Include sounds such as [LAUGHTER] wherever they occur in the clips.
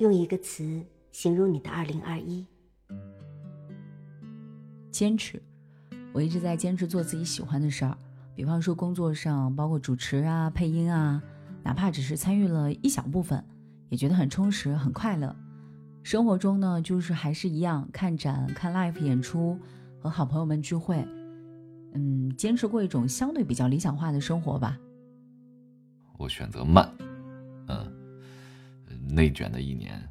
用一个词形容你的二零二一。坚持，我一直在坚持做自己喜欢的事儿，比方说工作上，包括主持啊、配音啊，哪怕只是参与了一小部分，也觉得很充实、很快乐。生活中呢，就是还是一样，看展、看 live 演出，和好朋友们聚会，嗯，坚持过一种相对比较理想化的生活吧。我选择慢，嗯，内卷的一年，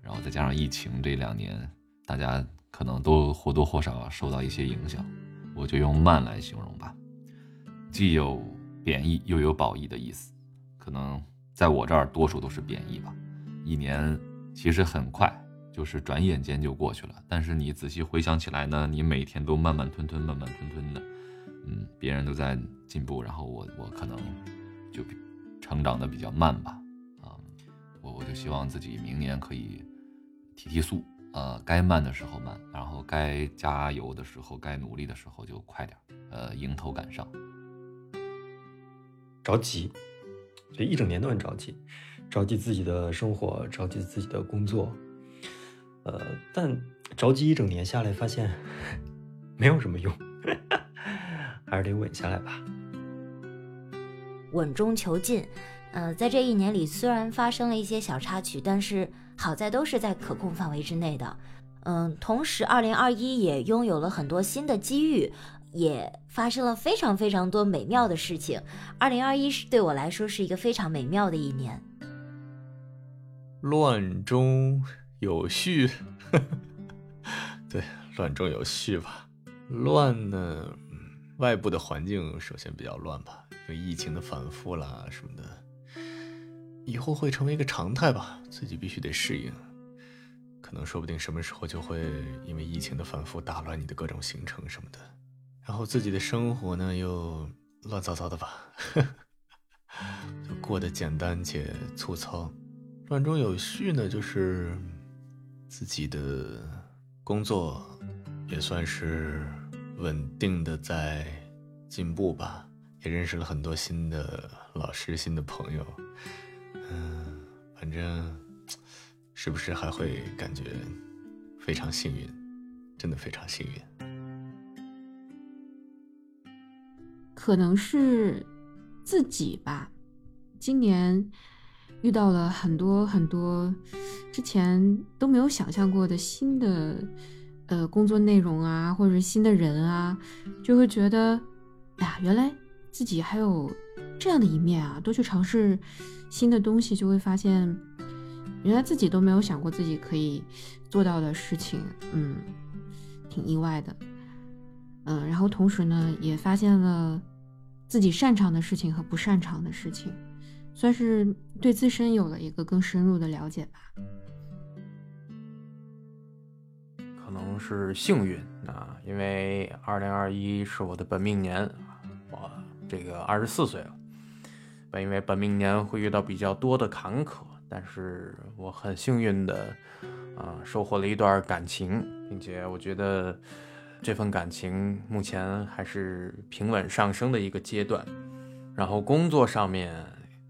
然后再加上疫情这两年，大家。可能都或多或少受到一些影响，我就用慢来形容吧，既有贬义又有褒义的意思。可能在我这儿多数都是贬义吧。一年其实很快，就是转眼间就过去了。但是你仔细回想起来呢，你每天都慢慢吞吞、慢慢吞吞的，嗯，别人都在进步，然后我我可能就成长的比较慢吧。啊，我我就希望自己明年可以提提速。呃，该慢的时候慢，然后该加油的时候，该努力的时候就快点，呃，迎头赶上。着急，这一整年都很着急，着急自己的生活，着急自己的工作，呃，但着急一整年下来，发现 [LAUGHS] 没有什么用，[LAUGHS] 还是得稳下来吧。稳中求进，呃，在这一年里，虽然发生了一些小插曲，但是。好在都是在可控范围之内的，嗯，同时，二零二一也拥有了很多新的机遇，也发生了非常非常多美妙的事情。二零二一是对我来说是一个非常美妙的一年。乱中有序，[LAUGHS] 对，乱中有序吧。乱呢，外部的环境首先比较乱吧，因为疫情的反复啦什么的。以后会成为一个常态吧，自己必须得适应。可能说不定什么时候就会因为疫情的反复打乱你的各种行程什么的，然后自己的生活呢又乱糟糟的吧，[LAUGHS] 就过得简单且粗糙。乱中有序呢，就是自己的工作也算是稳定的在进步吧，也认识了很多新的老师、新的朋友。嗯，反正是不是还会感觉非常幸运，真的非常幸运。可能是自己吧，今年遇到了很多很多之前都没有想象过的新的呃工作内容啊，或者是新的人啊，就会觉得，哎呀，原来自己还有这样的一面啊，多去尝试。新的东西就会发现，原来自己都没有想过自己可以做到的事情，嗯，挺意外的，嗯，然后同时呢，也发现了自己擅长的事情和不擅长的事情，算是对自身有了一个更深入的了解吧。可能是幸运啊，因为二零二一是我的本命年，我这个二十四岁了。因为本命年会遇到比较多的坎坷，但是我很幸运的，啊，收获了一段感情，并且我觉得这份感情目前还是平稳上升的一个阶段。然后工作上面，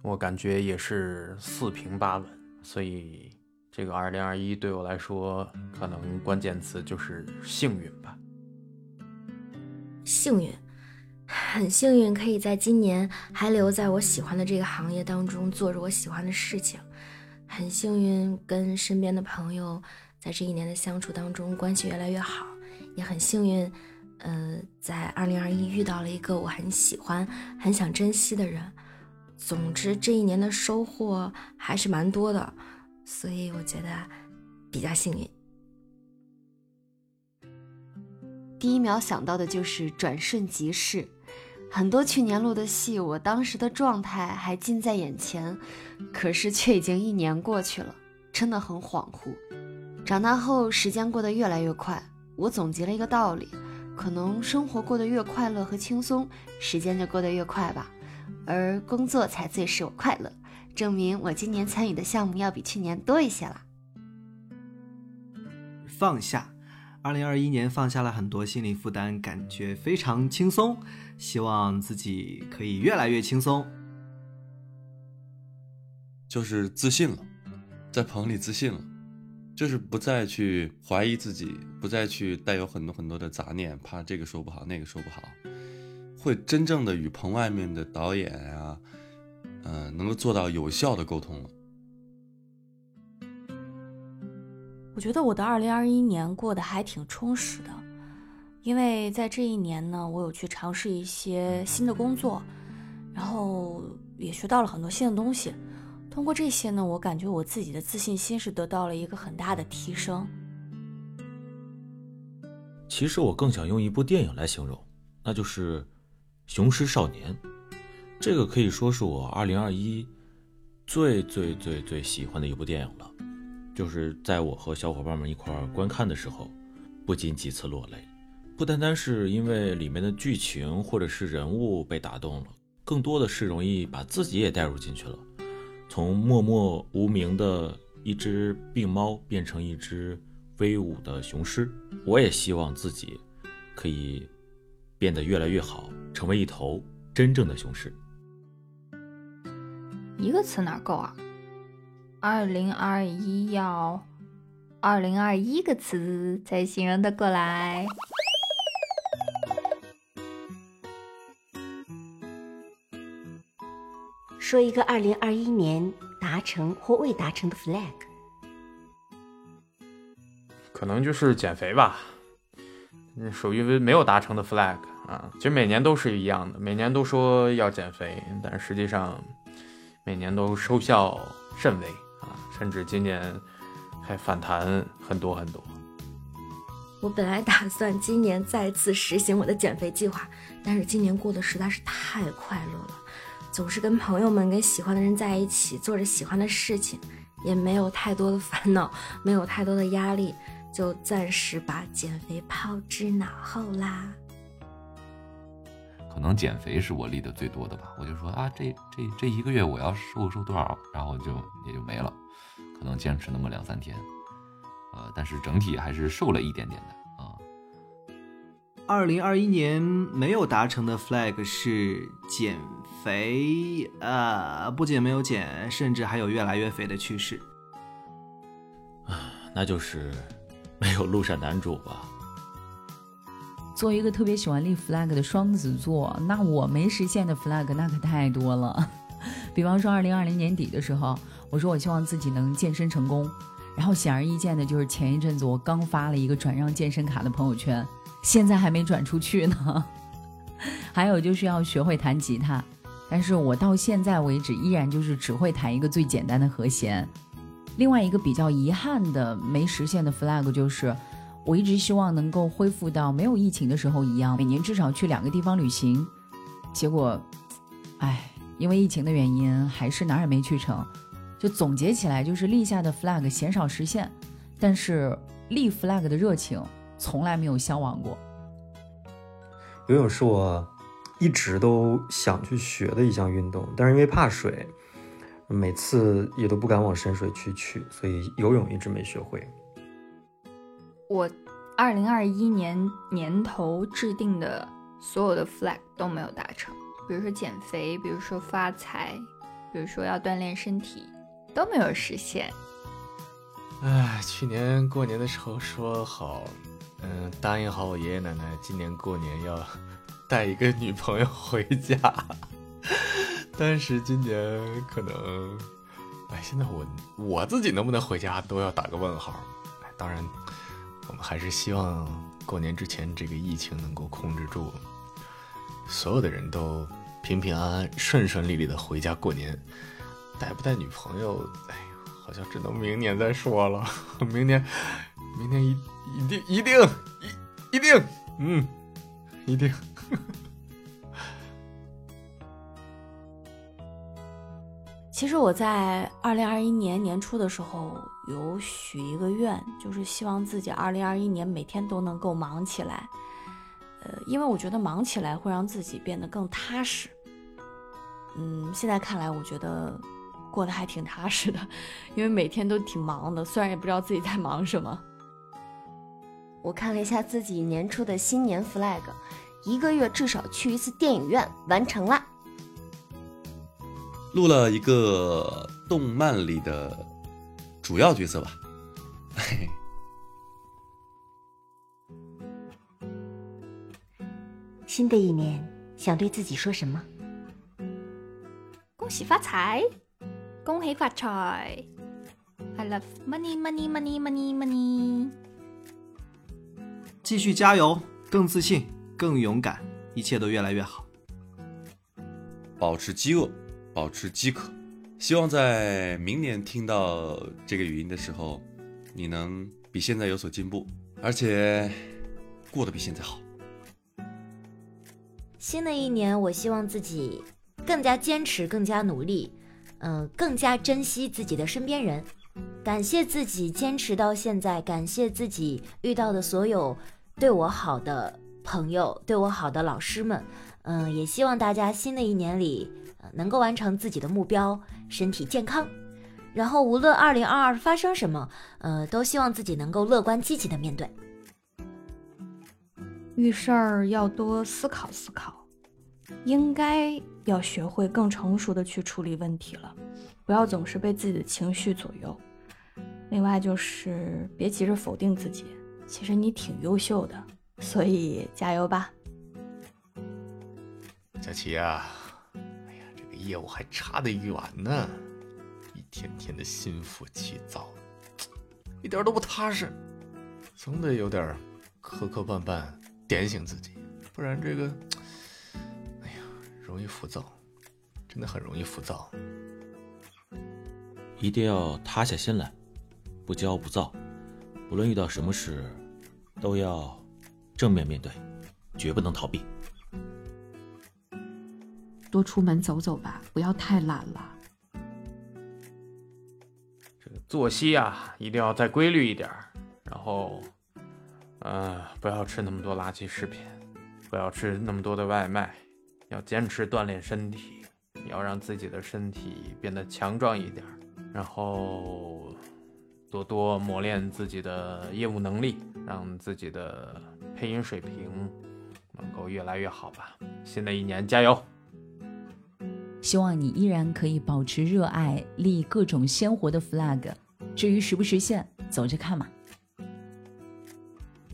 我感觉也是四平八稳，所以这个二零二一对我来说，可能关键词就是幸运吧。幸运。很幸运可以在今年还留在我喜欢的这个行业当中做着我喜欢的事情，很幸运跟身边的朋友在这一年的相处当中关系越来越好，也很幸运，呃，在二零二一遇到了一个我很喜欢、很想珍惜的人。总之这一年的收获还是蛮多的，所以我觉得比较幸运。第一秒想到的就是转瞬即逝。很多去年录的戏，我当时的状态还近在眼前，可是却已经一年过去了，真的很恍惚。长大后，时间过得越来越快，我总结了一个道理：可能生活过得越快乐和轻松，时间就过得越快吧。而工作才最使我快乐，证明我今年参与的项目要比去年多一些了。放下。二零二一年放下了很多心理负担，感觉非常轻松。希望自己可以越来越轻松。就是自信了，在棚里自信了，就是不再去怀疑自己，不再去带有很多很多的杂念，怕这个说不好，那个说不好，会真正的与棚外面的导演啊，嗯、能够做到有效的沟通了。我觉得我的二零二一年过得还挺充实的，因为在这一年呢，我有去尝试一些新的工作，然后也学到了很多新的东西。通过这些呢，我感觉我自己的自信心是得到了一个很大的提升。其实我更想用一部电影来形容，那就是《雄狮少年》。这个可以说是我2021最最最最喜欢的一部电影了。就是在我和小伙伴们一块观看的时候，不禁几次落泪。不单单是因为里面的剧情或者是人物被打动了，更多的是容易把自己也带入进去了。从默默无名的一只病猫变成一只威武的雄狮，我也希望自己可以变得越来越好，成为一头真正的雄狮。一个词哪够啊？二零二一要二零二一个词才形容得过来。说一个二零二一年达成或未达成的 flag。可能就是减肥吧，嗯，属于没有达成的 flag 啊。其实每年都是一样的，每年都说要减肥，但实际上每年都收效甚微啊，甚至今年还反弹很多很多。我本来打算今年再次实行我的减肥计划，但是今年过得实在是太快乐了，总是跟朋友们、跟喜欢的人在一起，做着喜欢的事情，也没有太多的烦恼，没有太多的压力，就暂时把减肥抛之脑后啦。可能减肥是我立的最多的吧，我就说啊，这这这一个月我要瘦瘦多少，然后就也就没了，可能坚持那么两三天，呃，但是整体还是瘦了一点点的啊。二零二一年没有达成的 flag 是减肥，呃，不仅没有减，甚至还有越来越肥的趋势。啊，那就是 [LAUGHS] 没有路上男主吧。作为一个特别喜欢立 flag 的双子座，那我没实现的 flag 那可太多了。[LAUGHS] 比方说，二零二零年底的时候，我说我希望自己能健身成功，然后显而易见的就是前一阵子我刚发了一个转让健身卡的朋友圈，现在还没转出去呢。[LAUGHS] 还有就是要学会弹吉他，但是我到现在为止依然就是只会弹一个最简单的和弦。另外一个比较遗憾的没实现的 flag 就是。我一直希望能够恢复到没有疫情的时候一样，每年至少去两个地方旅行。结果，唉，因为疫情的原因，还是哪儿也没去成。就总结起来，就是立下的 flag 鲜少实现，但是立 flag 的热情从来没有消亡过。游泳是我一直都想去学的一项运动，但是因为怕水，每次也都不敢往深水区去，所以游泳一直没学会。我二零二一年年头制定的所有的 flag 都没有达成，比如说减肥，比如说发财，比如说要锻炼身体，都没有实现。唉，去年过年的时候说好，嗯，答应好我爷爷奶奶，今年过年要带一个女朋友回家，[LAUGHS] 但是今年可能，哎，现在我我自己能不能回家都要打个问号。哎，当然。我们还是希望过年之前这个疫情能够控制住，所有的人都平平安安、顺顺利利的回家过年。带不带女朋友，哎，好像只能明年再说了。[LAUGHS] 明年，明年一一定一定一一定，嗯，一定。[LAUGHS] 其实我在二零二一年年初的时候有许一个愿，就是希望自己二零二一年每天都能够忙起来。呃，因为我觉得忙起来会让自己变得更踏实。嗯，现在看来，我觉得过得还挺踏实的，因为每天都挺忙的，虽然也不知道自己在忙什么。我看了一下自己年初的新年 flag，一个月至少去一次电影院，完成啦。录了一个动漫里的主要角色吧。嘿嘿。新的一年想对自己说什么？恭喜发财，恭喜发财！I love money, money, money, money, money。继续加油，更自信，更勇敢，一切都越来越好。保持饥饿，保持饥渴。希望在明年听到这个语音的时候，你能比现在有所进步，而且过得比现在好。新的一年，我希望自己更加坚持，更加努力，嗯、更加珍惜自己的身边人。感谢自己坚持到现在，感谢自己遇到的所有对我好的朋友，对我好的老师们。嗯、也希望大家新的一年里、能够完成自己的目标，身体健康。然后无论二零二二发生什么，呃，都希望自己能够乐观积极的面对。遇事儿要多思考思考，应该要学会更成熟的去处理问题了，不要总是被自己的情绪左右。另外就是别急着否定自己，其实你挺优秀的，所以加油吧。佳琪啊、哎呀，这个业务还差得远呢，一天天的心浮气躁，一点都不踏实，总得有点磕磕绊绊点醒自己，不然这个，哎呀，容易浮躁，真的很容易浮躁。一定要塌下心来，不骄不躁，不论遇到什么事，都要正面面对，绝不能逃避。多出门走走吧，不要太懒了。这个作息啊，一定要再规律一点儿，然后，呃，不要吃那么多垃圾食品，不要吃那么多的外卖，要坚持锻炼身体，要让自己的身体变得强壮一点儿，然后多多磨练自己的业务能力，让自己的配音水平能够越来越好吧。新的一年加油！希望你依然可以保持热爱，立各种鲜活的 flag。至于实不实现，走着看嘛。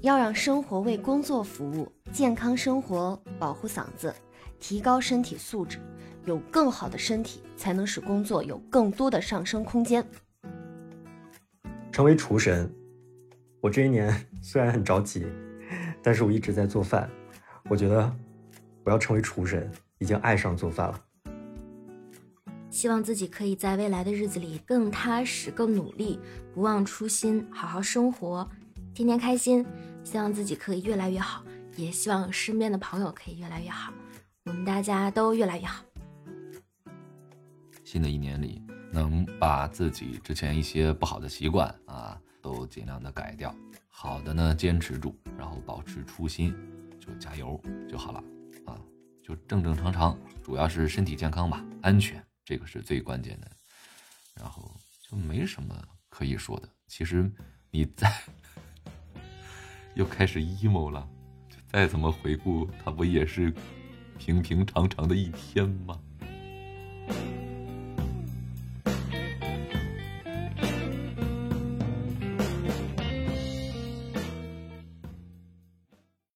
要让生活为工作服务，健康生活，保护嗓子，提高身体素质，有更好的身体，才能使工作有更多的上升空间。成为厨神，我这一年 [LAUGHS] 虽然很着急，但是我一直在做饭。我觉得我要成为厨神，已经爱上做饭了。希望自己可以在未来的日子里更踏实、更努力，不忘初心，好好生活，天天开心。希望自己可以越来越好，也希望身边的朋友可以越来越好，我们大家都越来越好。新的一年里，能把自己之前一些不好的习惯啊，都尽量的改掉。好的呢，坚持住，然后保持初心，就加油就好了啊，就正正常常，主要是身体健康吧，安全，这个是最关键的。然后就没什么可以说的。其实你再 [LAUGHS] 又开始 emo 了，就再怎么回顾，它不也是平平常常的一天吗？